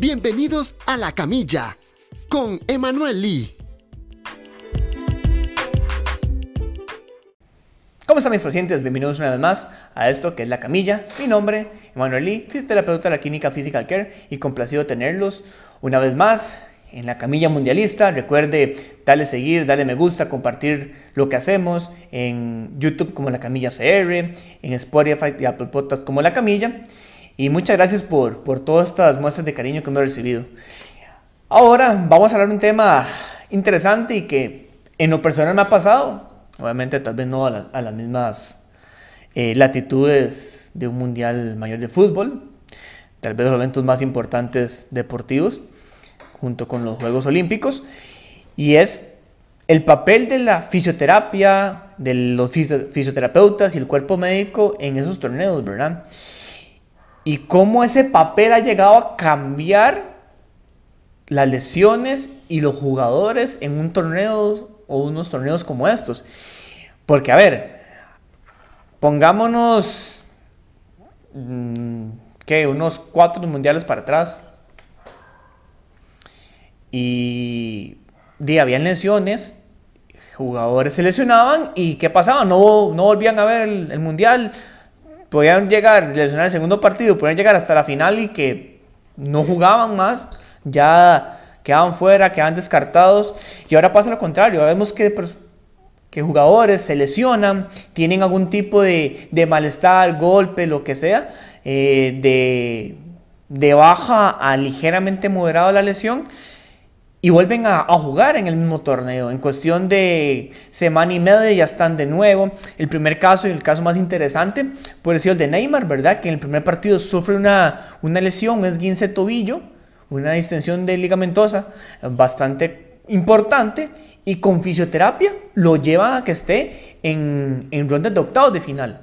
Bienvenidos a La Camilla con Emanuel Lee. ¿Cómo están mis pacientes? Bienvenidos una vez más a esto que es La Camilla. Mi nombre, Emanuel Lee, fisioterapeuta de la Clínica Physical Care y complacido tenerlos una vez más en la camilla mundialista. Recuerde darle seguir, darle me gusta, compartir lo que hacemos en YouTube como La Camilla CR, en Spotify y Apple Podcasts como La Camilla. Y muchas gracias por, por todas estas muestras de cariño que me he recibido. Ahora vamos a hablar de un tema interesante y que en lo personal me ha pasado. Obviamente tal vez no a, las mismas eh, latitudes de un mundial mayor de fútbol. Tal vez los eventos más importantes deportivos junto con los Juegos Olímpicos, y es el papel de la fisioterapia, de los fisioterapeutas y el cuerpo médico en esos torneos, ¿verdad? Y cómo ese papel ha llegado a cambiar las lesiones y los jugadores en un torneo o unos torneos como estos. Porque, a ver, pongámonos, mm, ¿qué? Unos cuatro mundiales para atrás y de, habían lesiones, jugadores se lesionaban y ¿qué pasaba? No, no volvían a ver el, mundial, podían llegar, lesionar el segundo partido, podían llegar hasta la final y que no jugaban más, ya quedaban fuera, quedaban descartados. Y ahora pasa lo contrario, vemos que que jugadores se lesionan, tienen algún tipo de, de malestar, golpe, lo que sea, eh, de, de, baja a ligeramente moderado la lesión y vuelven a, jugar en el mismo torneo. En cuestión de semana y media ya están de nuevo. El primer caso y el caso más interesante puede ser el de Neymar, ¿verdad? Que en el primer partido sufre una, una lesión, es guince tobillo, una distensión de ligamentosa bastante importante y con fisioterapia lo llevan a que esté en, en rondas de octavos de final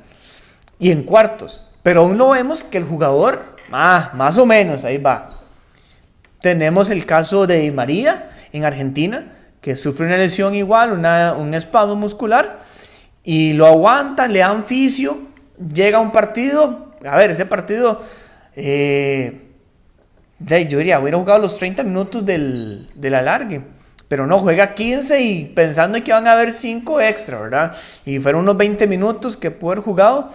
y en cuartos. Pero aún lo vemos que el jugador, ah, más o menos, ahí va, tenemos el caso de María en Argentina, que sufre una lesión igual, un espasmo muscular, y lo aguantan, le dan fisio, llega un partido, a ver, ese partido, eh, yo diría, hubiera jugado los 30 minutos del, del alargue, pero no, juega 15 y pensando que van a haber 5 extra, ¿verdad? Y fueron unos 20 minutos que pudo haber jugado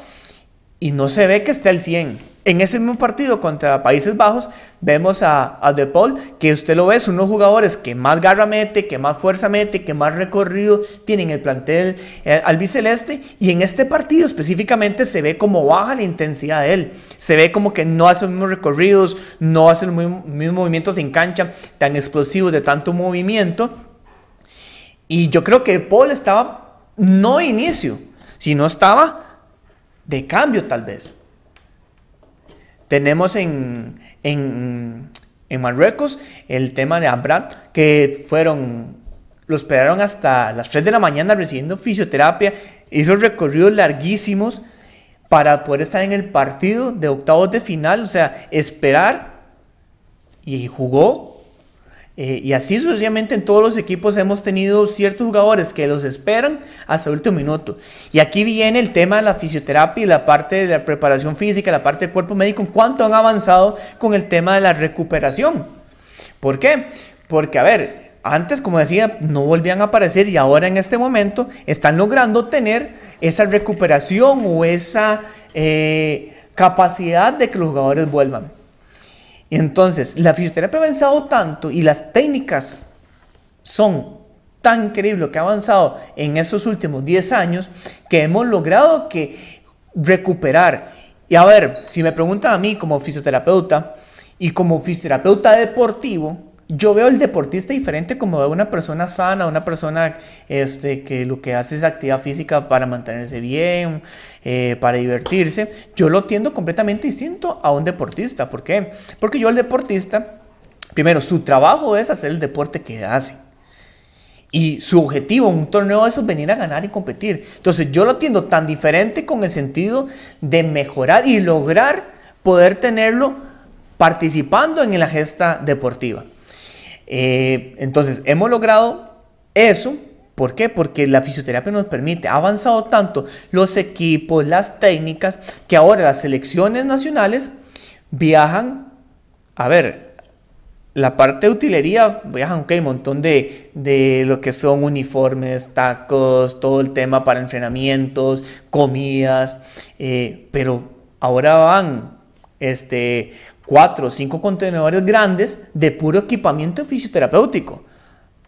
y no se ve que esté al 100. En ese mismo partido contra Países Bajos vemos a, a De Paul, que usted lo ve, son unos jugadores que más garra mete, que más fuerza mete, que más recorrido tienen el plantel eh, albiceleste. Y en este partido específicamente se ve como baja la intensidad de él. Se ve como que no hace los mismos recorridos, no hace los mismos, movimientos en cancha tan explosivos de tanto movimiento. Y yo creo que De Paul estaba no inicio, sino estaba de cambio tal vez. Tenemos en, en, Marruecos el tema de Ambrad, que fueron, lo esperaron hasta las 3 de la mañana recibiendo fisioterapia, hizo recorridos larguísimos para poder estar en el partido de octavos de final, o sea, esperar y jugó eh, y así sucesivamente en todos los equipos hemos tenido ciertos jugadores que los esperan hasta el último minuto. Y aquí viene el tema de la fisioterapia y la parte de la preparación física, la parte del cuerpo médico, cuánto han avanzado con el tema de la recuperación. ¿Por qué? Porque, a ver, antes, como decía, no volvían a aparecer y ahora en este momento están logrando tener esa recuperación o esa eh, capacidad de que los jugadores vuelvan. Entonces, la fisioterapia ha avanzado tanto y las técnicas son tan increíbles que ha avanzado en esos últimos 10 años que hemos logrado que recuperar. Y a ver, si me preguntan a mí como fisioterapeuta y como fisioterapeuta deportivo, yo veo el deportista diferente como veo una persona sana, una persona este, que lo que hace es actividad física para mantenerse bien, eh, para divertirse. Yo lo tiendo completamente distinto a un deportista. ¿Por qué? Porque yo el deportista, primero, su trabajo es hacer el deporte que hace. Y su objetivo en un torneo de es venir a ganar y competir. Entonces yo lo tiendo tan diferente con el sentido de mejorar y lograr poder tenerlo participando en la gesta deportiva. Eh, entonces, hemos logrado eso. ¿Por qué? Porque la fisioterapia nos permite, ha avanzado tanto los equipos, las técnicas, que ahora las selecciones nacionales viajan, a ver, la parte de utilería, viajan, ok, un montón de, de, lo que son uniformes, tacos, todo el tema para entrenamientos, comidas, eh, pero ahora van este, cuatro o cinco contenedores grandes de puro equipamiento fisioterapéutico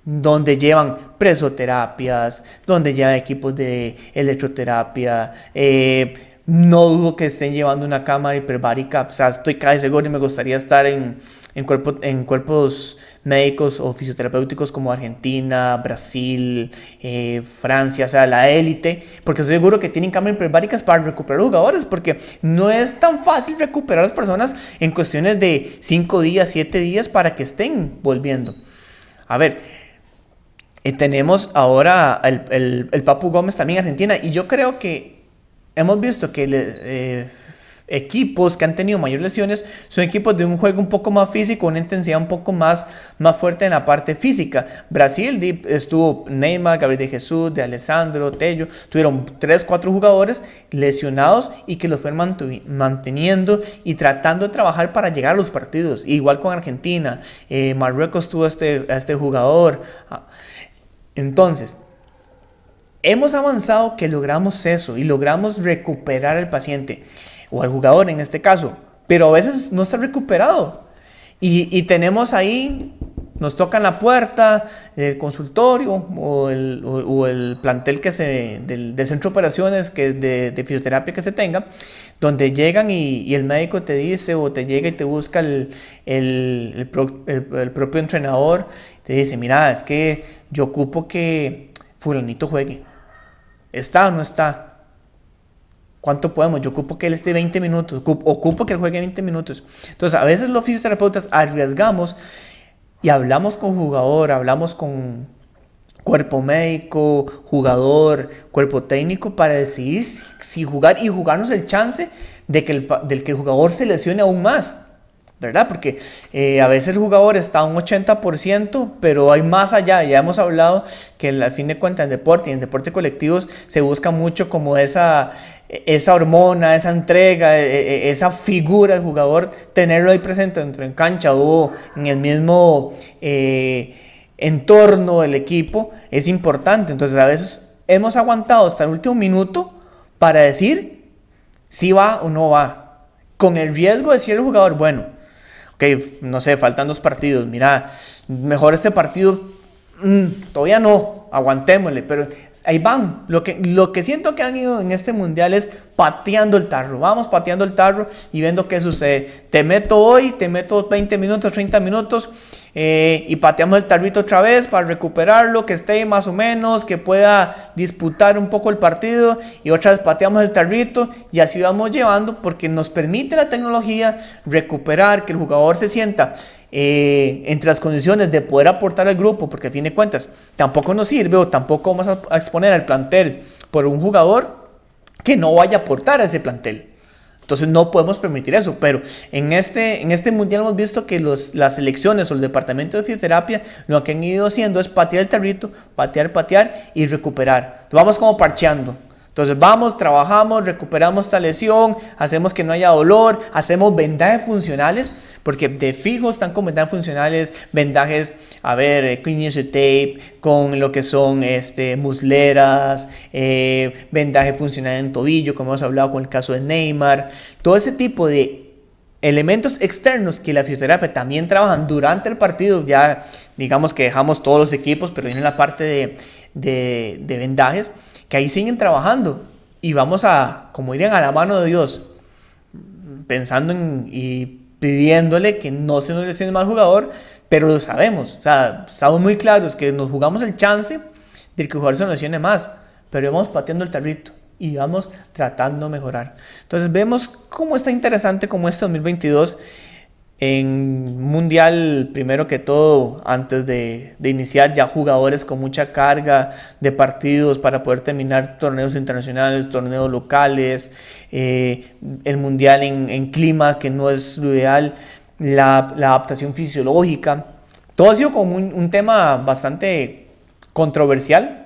donde llevan presoterapias, donde llevan equipos de electroterapia, eh, no dudo que estén llevando una cámara hiperbárica, o sea, estoy casi seguro y me gustaría estar en, en, cuerpo, en cuerpos médicos o fisioterapéuticos como Argentina, Brasil, eh, Francia, o sea, la élite, porque estoy seguro que tienen cámaras hiperbáricas para recuperar jugadores, porque no es tan fácil recuperar a las personas en cuestiones de 5 días, 7 días para que estén volviendo. A ver, eh, tenemos ahora el, el, Papu Gómez también en Argentina, y yo creo que hemos visto que eh, equipos que han tenido mayores lesiones son equipos de un juego un poco más físico, una intensidad un poco más, más fuerte en la parte física. Brasil estuvo Neymar, Gabriel de Jesús, de Alessandro, Tello, tuvieron 3, 4 jugadores lesionados y que los fueron manteniendo y tratando de trabajar para llegar a los partidos. Igual con Argentina, eh, Marruecos tuvo este, a este jugador. Ah, entonces, hemos avanzado que logramos eso y logramos recuperar al paciente o al jugador en este caso, pero a veces no está recuperado. Y, tenemos ahí, nos tocan la puerta del consultorio o el, plantel que se, del, centro de operaciones que de, fisioterapia que se tenga, donde llegan y, el médico te dice o te llega y te busca el, el propio entrenador, te dice, mira, es que yo ocupo que fulanito juegue ¿Está o no está? ¿Cuánto podemos? Yo ocupo que él esté 20 minutos, ocupo que él juegue 20 minutos. Entonces, a veces los fisioterapeutas arriesgamos y hablamos con jugador, hablamos con cuerpo médico, jugador, cuerpo técnico para decidir si jugar y jugarnos el chance de que el, del que el jugador se lesione aún más. ¿Verdad? Porque eh, a veces el jugador está a un 80%, pero hay más allá. Ya hemos hablado que al fin de cuentas en deporte y en deporte colectivos se busca mucho como esa, esa hormona, esa entrega, e, e, esa figura del jugador, tenerlo ahí presente dentro en cancha o en el mismo eh, entorno del equipo es importante. Entonces a veces hemos aguantado hasta el último minuto para decir si va o no va. Con el riesgo de decir el jugador, bueno, ok, no sé, faltan dos partidos, mira, mejor este partido, mm, todavía no, aguantémosle, pero ahí van. Lo que, lo que siento que han ido en este mundial es pateando el tarro. Vamos pateando el tarro y viendo qué sucede. Te meto hoy, te meto 20 minutos, 30 minutos eh, y pateamos el tarrito otra vez para recuperarlo, que esté más o menos, que pueda disputar un poco el partido y otra vez pateamos el tarrito y así vamos llevando porque nos permite la tecnología recuperar, que el jugador se sienta eh, entre las condiciones de poder aportar al grupo, porque a fin de cuentas tampoco nos sirve o tampoco vamos a, exponer al plantel por un jugador que no vaya a aportar a ese plantel. Entonces no podemos permitir eso, pero en este, en este mundial hemos visto que las selecciones o el departamento de fisioterapia lo que han ido haciendo es patear el tarrito, patear, patear y recuperar. Vamos como parcheando. Entonces vamos, trabajamos, recuperamos esta lesión, hacemos que no haya dolor, hacemos vendajes funcionales, porque de fijo están con vendajes funcionales, vendajes, a ver, eh, tape, con lo que son este, musleras, eh, vendaje funcional en tobillo, como hemos hablado con el caso de Neymar, todo ese tipo de elementos externos que la fisioterapia también trabajan durante el partido, ya digamos que dejamos todos los equipos, pero viene la parte de, de, de vendajes que ahí siguen trabajando y vamos a, como dirían, a la mano de Dios, pensando en, y pidiéndole que no se nos lesione mal jugador, pero lo sabemos, o sea, estamos muy claros que nos jugamos el chance de que el jugador se nos lesione más, pero vamos pateando el tarrito y vamos tratando de mejorar. Entonces vemos cómo está interesante como este 2022 en mundial, primero que todo, antes de, iniciar, ya jugadores con mucha carga de partidos para poder terminar torneos internacionales, torneos locales, eh, el mundial en, clima que no es lo ideal, la, adaptación fisiológica. Todo ha sido como un tema bastante controversial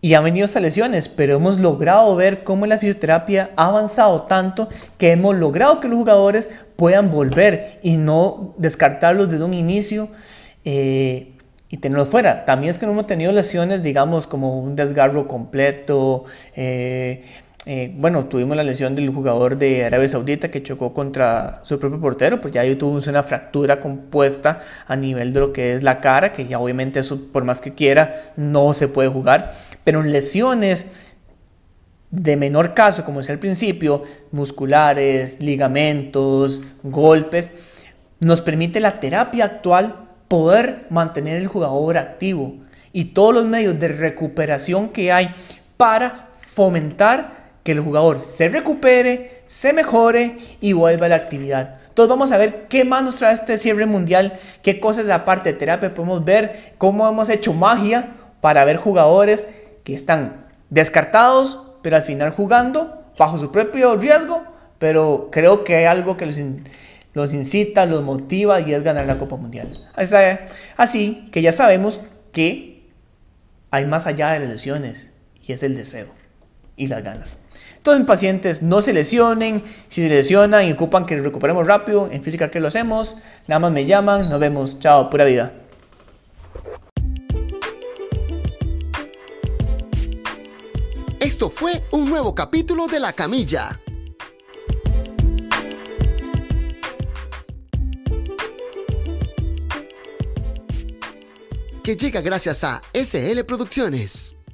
y han venido estas lesiones, pero hemos logrado ver cómo la fisioterapia ha avanzado tanto que hemos logrado que los jugadores puedan volver y no descartarlos desde un inicio eh, y tenerlos fuera. También es que no hemos tenido lesiones, digamos, como un desgarro completo. Eh, eh, bueno, tuvimos la lesión del jugador de Arabia Saudita que chocó contra su propio portero, pues ya ahí tuvimos una fractura compuesta a nivel de lo que es la cara, que ya obviamente eso, por más que quiera, no se puede jugar. Pero en lesiones de menor caso, como decía al principio, musculares, ligamentos, golpes, nos permite la terapia actual poder mantener el jugador activo y todos los medios de recuperación que hay para fomentar que el jugador se recupere, se mejore y vuelva a la actividad. Entonces vamos a ver qué más nos trae este cierre mundial, qué cosas de la parte de terapia podemos ver, cómo hemos hecho magia para ver jugadores que están descartados, pero al final jugando bajo su propio riesgo, pero creo que hay algo que los, los incita, los motiva y es ganar la Copa Mundial. Así que ya sabemos que hay más allá de las lesiones y es el deseo y las ganas. Todos mis pacientes no se lesionen, si se lesionan y ocupan que recuperemos rápido, en física que lo hacemos, nada más me llaman, nos vemos, chao, pura vida. Esto fue un nuevo capítulo de La Camilla. Que llega gracias a SL Producciones.